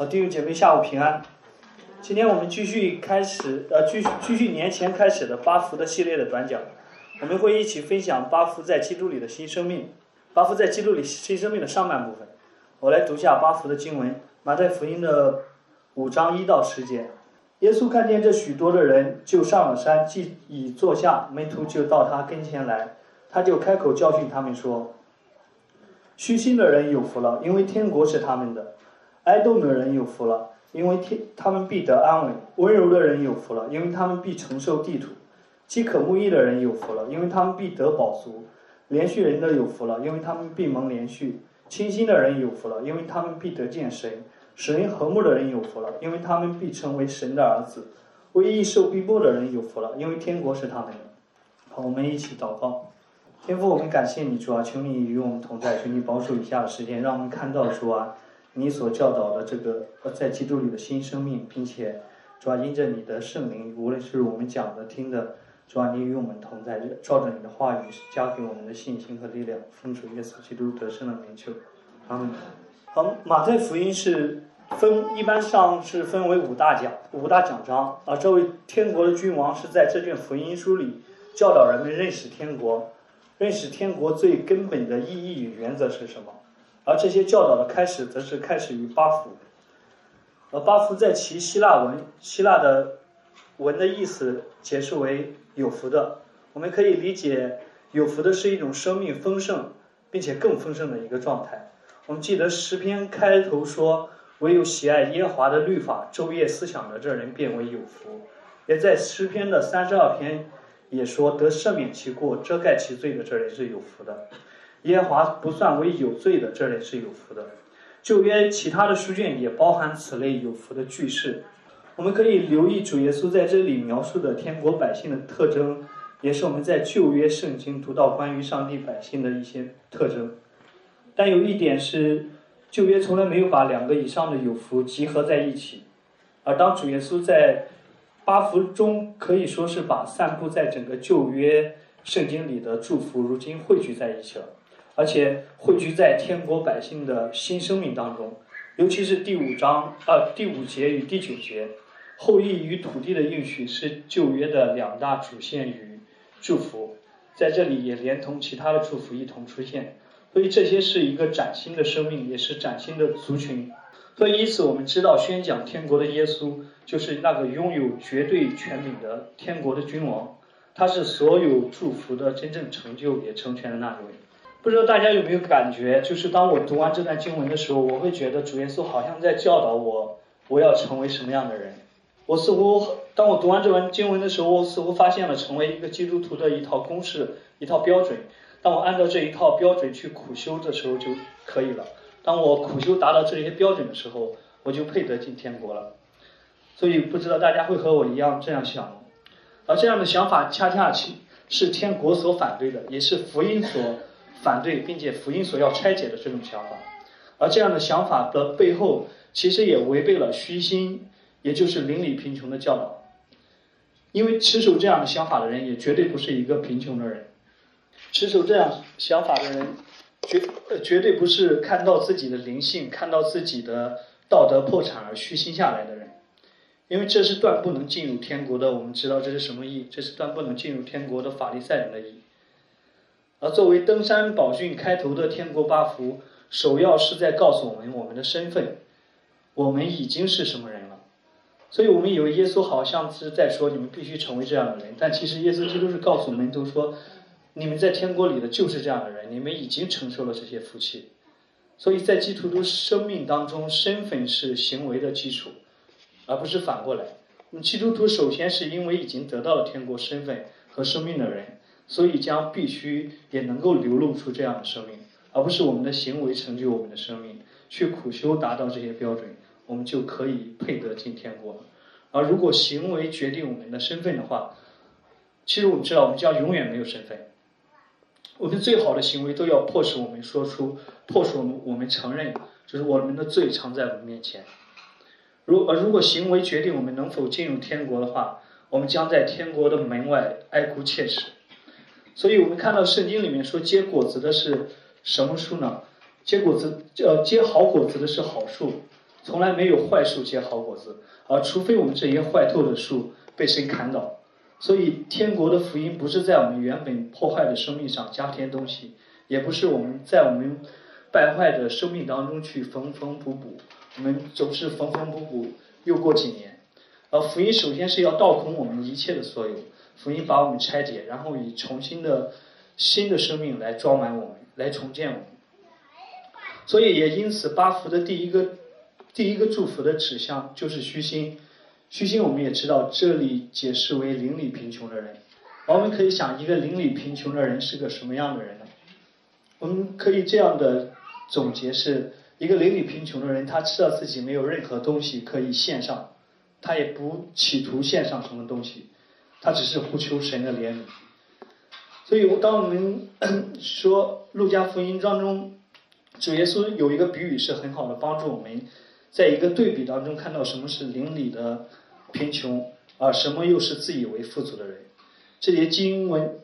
好，弟兄姐妹，下午平安。今天我们继续开始，呃，继续继续年前开始的八福的系列的短讲，我们会一起分享八福在基督里的新生命，八福在基督里新生命的上半部分。我来读下八福的经文，马太福音的五章一到十节。耶稣看见这许多的人，就上了山，既已坐下，门徒就到他跟前来，他就开口教训他们说：“虚心的人有福了，因为天国是他们的。”哀动的人有福了，因为天他们必得安慰；温柔的人有福了，因为他们必承受地土；饥渴慕义的人有福了，因为他们必得饱足；连续人的有福了，因为他们必蒙连续；清心的人有福了，因为他们必得见神；使人和睦的人有福了，因为他们必成为神的儿子；为义受逼迫的人有福了，因为天国是他们的。好，我们一起祷告。天父，我们感谢你，主啊，求你与我们同在，求你保守以下的时间，让我们看到主啊。你所教导的这个在基督里的新生命，并且主要因着你的圣灵，无论是我们讲的、听的，主要你与我们同在，照着你的话语加给我们的信心和力量，奉主耶稣基督得胜的名求。阿门。好，马太福音是分一般上是分为五大讲、五大讲章啊。这位天国的君王是在这卷福音书里教导人们认识天国，认识天国最根本的意义与原则是什么。而这些教导的开始，则是开始于巴福。而巴福在其希腊文，希腊的文的意思解释为有福的。我们可以理解，有福的是一种生命丰盛，并且更丰盛的一个状态。我们记得诗篇开头说：“唯有喜爱耶和华的律法，昼夜思想的这人，变为有福。”也在诗篇的三十二篇也说：“得赦免其过、遮盖其罪的这人是有福的。”耶和华不算为有罪的，这人是有福的。旧约其他的书卷也包含此类有福的句式。我们可以留意主耶稣在这里描述的天国百姓的特征，也是我们在旧约圣经读到关于上帝百姓的一些特征。但有一点是，旧约从来没有把两个以上的有福集合在一起，而当主耶稣在八福中，可以说是把散布在整个旧约圣经里的祝福，如今汇聚在一起了。而且汇聚在天国百姓的新生命当中，尤其是第五章呃第五节与第九节，后裔与土地的应许是旧约的两大主线与祝福，在这里也连同其他的祝福一同出现，所以这些是一个崭新的生命，也是崭新的族群。所以，因此我们知道，宣讲天国的耶稣就是那个拥有绝对权柄的天国的君王，他是所有祝福的真正成就也成全的那一位。不知道大家有没有感觉，就是当我读完这段经文的时候，我会觉得主耶稣好像在教导我，我要成为什么样的人。我似乎当我读完这段经文的时候，我似乎发现了成为一个基督徒的一套公式、一套标准。当我按照这一套标准去苦修的时候就可以了。当我苦修达到这些标准的时候，我就配得进天国了。所以不知道大家会和我一样这样想？而这样的想法恰恰是是天国所反对的，也是福音所。反对，并且福音所要拆解的这种想法，而这样的想法的背后，其实也违背了虚心，也就是邻里贫穷的教导。因为持守这样的想法的人，也绝对不是一个贫穷的人。持守这样想法的人，绝绝对不是看到自己的灵性，看到自己的道德破产而虚心下来的人。因为这是断不能进入天国的。我们知道这是什么意？这是断不能进入天国的法利赛人的意。而作为登山宝训开头的天国八福，首要是在告诉我们我们的身份，我们已经是什么人了。所以我们以为耶稣好像是在说你们必须成为这样的人，但其实耶稣基督是告诉门徒说，你们在天国里的就是这样的人，你们已经承受了这些福气。所以在基督徒生命当中，身份是行为的基础，而不是反过来。基督徒首先是因为已经得到了天国身份和生命的人。所以将必须也能够流露出这样的生命，而不是我们的行为成就我们的生命，去苦修达到这些标准，我们就可以配得进天国。而如果行为决定我们的身份的话，其实我们知道，我们将永远没有身份。我们最好的行为都要迫使我们说出，迫使我们我们承认，就是我们的罪藏在我们面前。如而如果行为决定我们能否进入天国的话，我们将在天国的门外哀哭切齿。所以我们看到圣经里面说结果子的是什么树呢？结果子呃结好果子的是好树，从来没有坏树结好果子，而除非我们这些坏透的树被谁砍倒。所以，天国的福音不是在我们原本破坏的生命上加添东西，也不是我们在我们败坏的生命当中去缝缝补补。我们总是缝缝补补，又过几年。而福音首先是要倒空我们一切的所有，福音把我们拆解，然后以重新的新的生命来装满我们，来重建我们。所以也因此，八福的第一个第一个祝福的指向就是虚心。虚心，我们也知道，这里解释为邻里贫穷的人。我们可以想，一个邻里贫穷的人是个什么样的人呢？我们可以这样的总结：是一个邻里贫穷的人，他知道自己没有任何东西可以献上，他也不企图献上什么东西，他只是呼求神的怜悯。所以，当我们 说《路加福音》当中，主耶稣有一个比喻是很好的，帮助我们在一个对比当中看到什么是邻里的。贫穷啊，什么又是自以为富足的人？这些经文，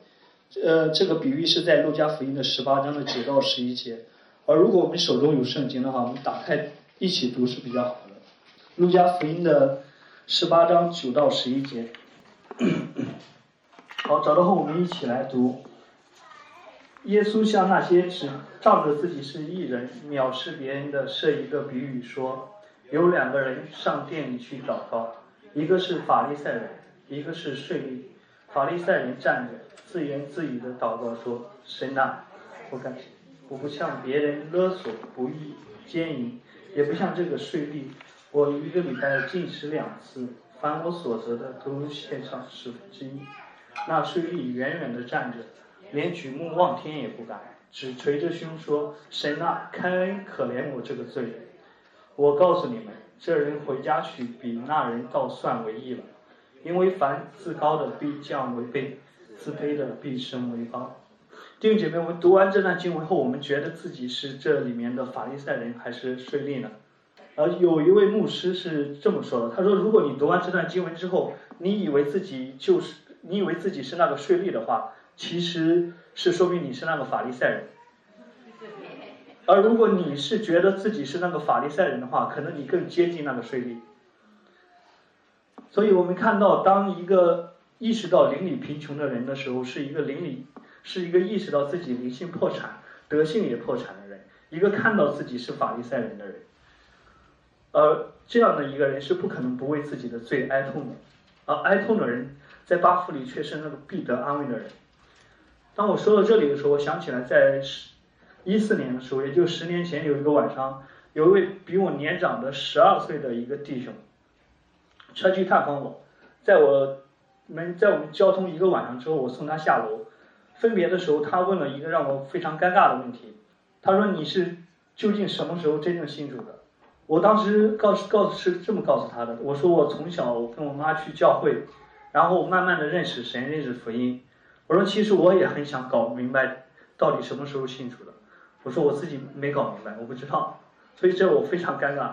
呃，这个比喻是在路加福音的十八章的九到十一节。而如果我们手中有圣经的话，我们打开一起读是比较好的。路加福音的十八章九到十一节。好，找到后我们一起来读。耶稣向那些只仗着自己是艺人、藐视别人的设一个比喻说：有两个人上殿里去祷告。一个是法利赛人，一个是税吏。法利赛人站着，自言自语的祷告说：“神呐，我感，我不像别人勒索、不义、奸淫，也不像这个税吏。我一个礼拜进食两次，凡我所得的都献上十分之一。”那税吏远远的站着，连举目望天也不敢，只捶着胸说：“神呐，开恩可怜我这个罪人。”我告诉你们。这人回家去，比那人倒算为义了，因为凡自高的必降为卑，自卑的必升为高。弟兄姐妹，我们读完这段经文后，我们觉得自己是这里面的法利赛人还是税吏呢？呃，有一位牧师是这么说的，他说：如果你读完这段经文之后，你以为自己就是，你以为自己是那个税吏的话，其实是说明你是那个法利赛人。而如果你是觉得自己是那个法利赛人的话，可能你更接近那个税吏。所以我们看到，当一个意识到邻里贫穷的人的时候，是一个邻里，是一个意识到自己灵性破产、德性也破产的人，一个看到自己是法利赛人的人。而这样的一个人是不可能不为自己的罪哀痛的，而哀痛的人在八福里却是那个必得安慰的人。当我说到这里的时候，我想起来在十。一四年的时候，也就十年前，有一个晚上，有一位比我年长的十二岁的一个弟兄，车去探访我，在我们在我们交通一个晚上之后，我送他下楼，分别的时候，他问了一个让我非常尴尬的问题，他说：“你是究竟什么时候真正信主的？”我当时告诉告诉是这么告诉他的，我说我从小跟我妈去教会，然后慢慢的认识神，认识福音。我说其实我也很想搞明白到底什么时候信主的。我说我自己没搞明白，我不知道，所以这我非常尴尬。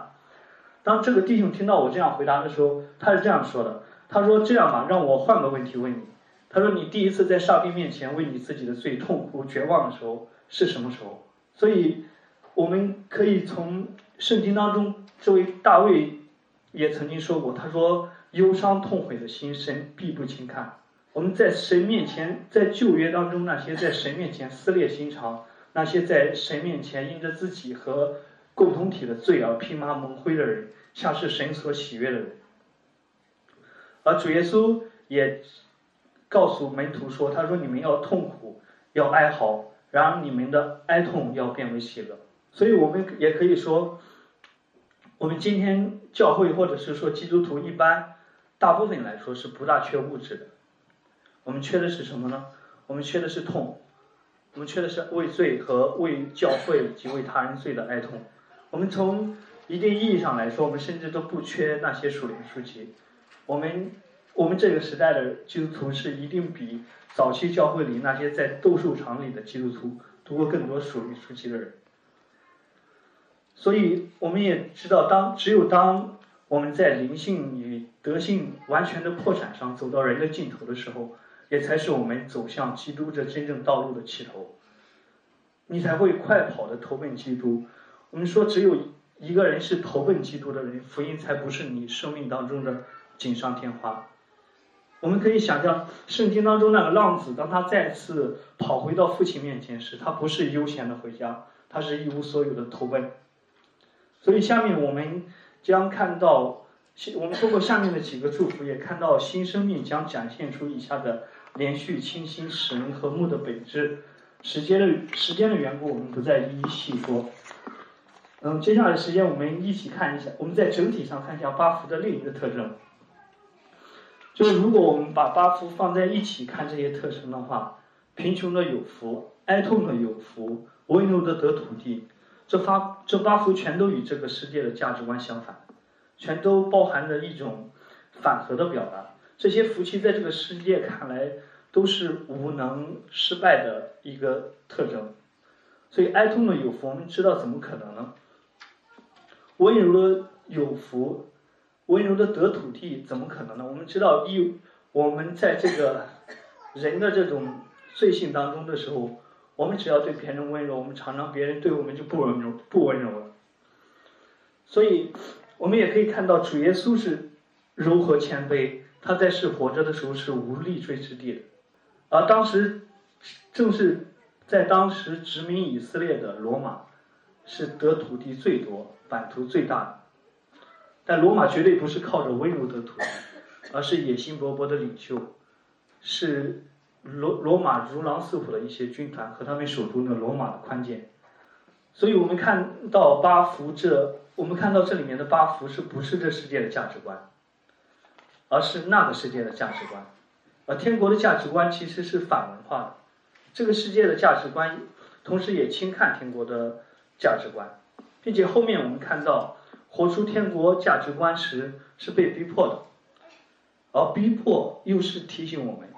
当这个弟兄听到我这样回答的时候，他是这样说的：“他说这样吧，让我换个问题问你。他说你第一次在上帝面前为你自己的罪痛苦绝望的时候是什么时候？”所以我们可以从圣经当中，这位大卫也曾经说过：“他说忧伤痛悔的心，神必不轻看。”我们在神面前，在旧约当中那些在神面前撕裂心肠。那些在神面前因着自己和共同体的罪而披麻蒙灰的人，像是神所喜悦的人。而主耶稣也告诉门徒说：“他说你们要痛苦，要哀嚎，然而你们的哀痛要变为喜乐。”所以，我们也可以说，我们今天教会或者是说基督徒一般，大部分来说是不大缺物质的。我们缺的是什么呢？我们缺的是痛。我们缺的是为罪和为教会及为他人罪的哀痛。我们从一定意义上来说，我们甚至都不缺那些属灵书籍。我们我们这个时代的基督徒是一定比早期教会里那些在斗兽场里的基督徒读过更多属灵书籍的人。所以我们也知道，当只有当我们在灵性与德性完全的破产上走到人的尽头的时候。也才是我们走向基督这真正道路的起头，你才会快跑的投奔基督。我们说，只有一个人是投奔基督的人，福音才不是你生命当中的锦上添花。我们可以想象，圣经当中那个浪子，当他再次跑回到父亲面前时，他不是悠闲的回家，他是一无所有的投奔。所以下面我们将看到，我们通过下面的几个祝福，也看到新生命将展现出以下的连续、清新、使人和睦的本质。时间的时间的缘故，我们不再一一细说。嗯，接下来时间我们一起看一下，我们在整体上看一下八福的另一个特征。就是如果我们把八福放在一起看这些特征的话，贫穷的有福，哀痛的有福，温柔的得土地，这八这八福全都与这个世界的价值观相反，全都包含着一种反核的表达。这些福气在这个世界看来都是无能、失败的一个特征。所以哀痛的有福，我们知道怎么可能呢？温柔的有福，温柔的得土地，怎么可能呢？我们知道，一我们在这个人的这种罪性当中的时候，我们只要对别人温柔，我们常常别人对我们就不温柔，不温柔了。所以，我们也可以看到，主耶稣是柔和谦卑，他在世活着的时候是无立锥之地的，而当时正是在当时殖民以色列的罗马，是得土地最多。版图最大的，但罗马绝对不是靠着温柔得土地，而是野心勃勃的领袖，是罗罗马如狼似虎的一些军团和他们手中的罗马的宽剑。所以我们看到八福这，我们看到这里面的八福是不是这世界的价值观，而是那个世界的价值观。而天国的价值观其实是反文化的，这个世界的价值观，同时也轻看天国的价值观。并且后面我们看到，活出天国价值观时是被逼迫的，而逼迫又是提醒我们，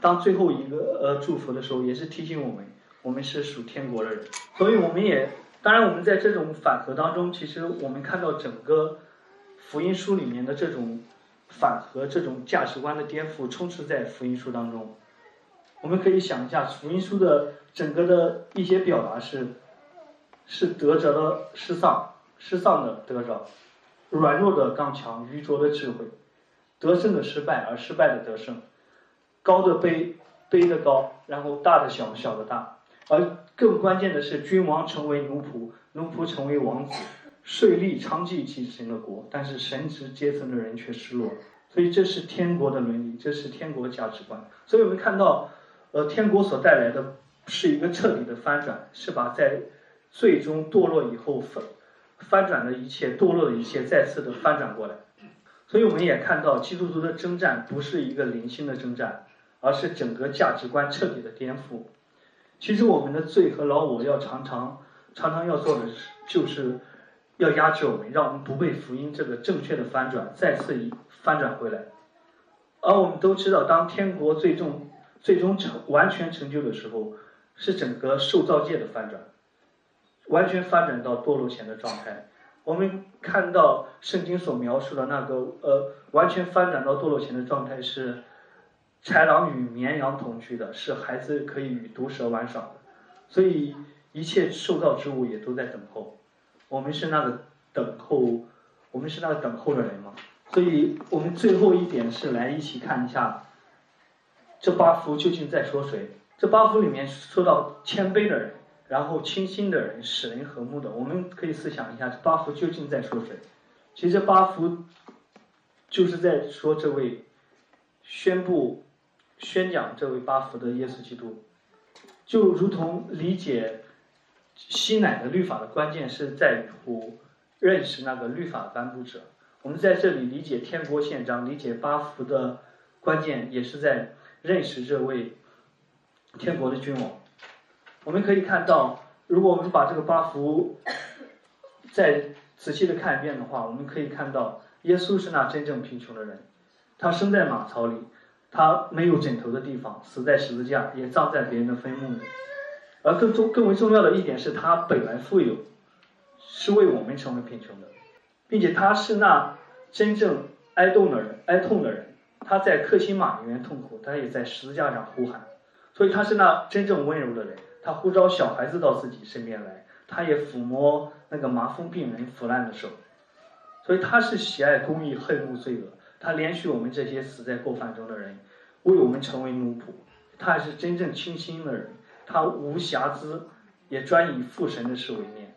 当最后一个呃祝福的时候，也是提醒我们，我们是属天国的人。所以我们也，当然我们在这种反核当中，其实我们看到整个福音书里面的这种反核、这种价值观的颠覆，充斥在福音书当中。我们可以想一下，福音书的整个的一些表达是。是得着的失丧，失丧的得着，软弱的刚强，愚拙的智慧，得胜的失败，而失败的得胜，高的卑，卑的高，然后大的小，小的大，而更关键的是，君王成为奴仆，奴仆成为王子，税吏娼妓继承了国，但是神职阶层的人却失落，所以这是天国的伦理，这是天国价值观。所以我们看到，呃，天国所带来的是一个彻底的翻转，是把在最终堕落以后翻翻转的一切，堕落的一切再次的翻转过来，所以我们也看到基督徒的征战不是一个零星的征战，而是整个价值观彻底的颠覆。其实我们的罪和老我要常常常常要做的是，就是要压制我们，让我们不被福音这个正确的翻转再次翻转回来。而我们都知道，当天国最终最终成完全成就的时候，是整个受造界的翻转。完全发展到堕落前的状态。我们看到圣经所描述的那个呃，完全发展到堕落前的状态是，豺狼与绵羊同居的，是孩子可以与毒蛇玩耍的，所以一切受造之物也都在等候。我们是那个等候，我们是那个等候的人嘛。所以我们最后一点是来一起看一下，这八福究竟在说谁？这八福里面说到谦卑的人。然后清新的人，使人和睦的，我们可以思想一下，这八福究竟在说谁？其实八福就是在说这位宣布、宣讲这位八福的耶稣基督，就如同理解西乃的律法的关键是在乎认识那个律法颁布者。我们在这里理解天国宪章、理解八福的关键，也是在认识这位天国的君王。我们可以看到，如果我们把这个八福再仔细的看一遍的话，我们可以看到，耶稣是那真正贫穷的人，他生在马槽里，他没有枕头的地方，死在十字架，也葬在别人的坟墓里。而更重、更为重要的一点是他本来富有，是为我们成为贫穷的，并且他是那真正哀痛的人，哀痛的人，他在克西马里面痛苦，他也在十字架上呼喊，所以他是那真正温柔的人。他呼召小孩子到自己身边来，他也抚摸那个麻风病人腐烂的手。所以他是喜爱公义，恨恶罪恶。他怜恤我们这些死在过犯中的人，为我们成为奴仆。他还是真正清心的人，他无瑕疵，也专以父神的事为念。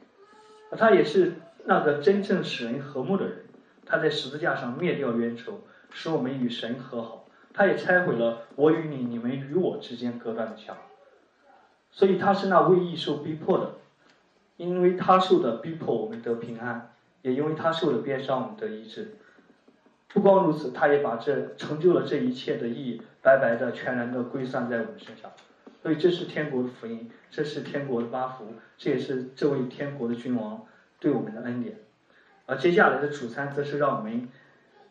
他也是那个真正使人和睦的人。他在十字架上灭掉冤仇，使我们与神和好。他也拆毁了我与你、你们与我之间隔断的墙。所以他是那为义受逼迫的，因为他受的逼迫，我们得平安。也因为他受的鞭伤，我们得医治。不光如此，他也把这成就了这一切的意义，白白的、全然的归算在我们身上。所以这是天国的福音，这是天国的八福，这也是这位天国的君王对我们的恩典。而接下来的主餐，则是让我们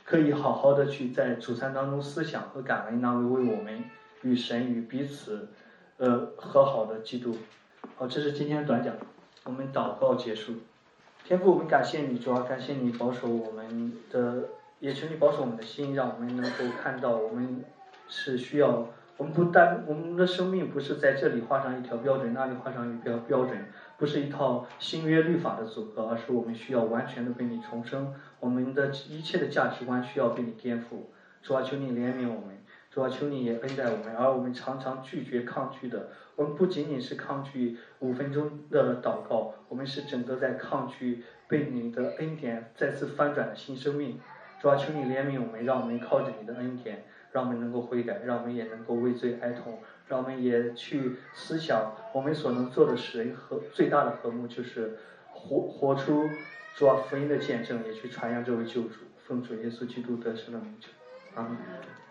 可以好好的去在主餐当中思想和感恩那位为我们与神与彼此，呃和好的基督。好，这是今天的短讲，我们祷告结束。天父，我们感谢你，主要感谢你保守我们的，也求你保守我们的心，让我们能够看到我们是需要，我们不单我们的生命不是在这里画上一条标准，那里画上一标标准，不是一套新约律法的组合，而是我们需要完全的被你重生，我们的一切的价值观需要被你颠覆，主要求你怜悯我们。主啊，求你也恩待我们，而我们常常拒绝、抗拒的。我们不仅仅是抗拒五分钟的祷告，我们是整个在抗拒被你的恩典再次翻转的新生命。主啊，求你怜悯我们，让我们靠着你的恩典，让我们能够悔改，让我们也能够为罪哀痛，让我们也去思想我们所能做的使人和最大的和睦，就是活活出主啊福音的见证，也去传扬这位救主，奉主耶稣基督得胜的名求，阿门。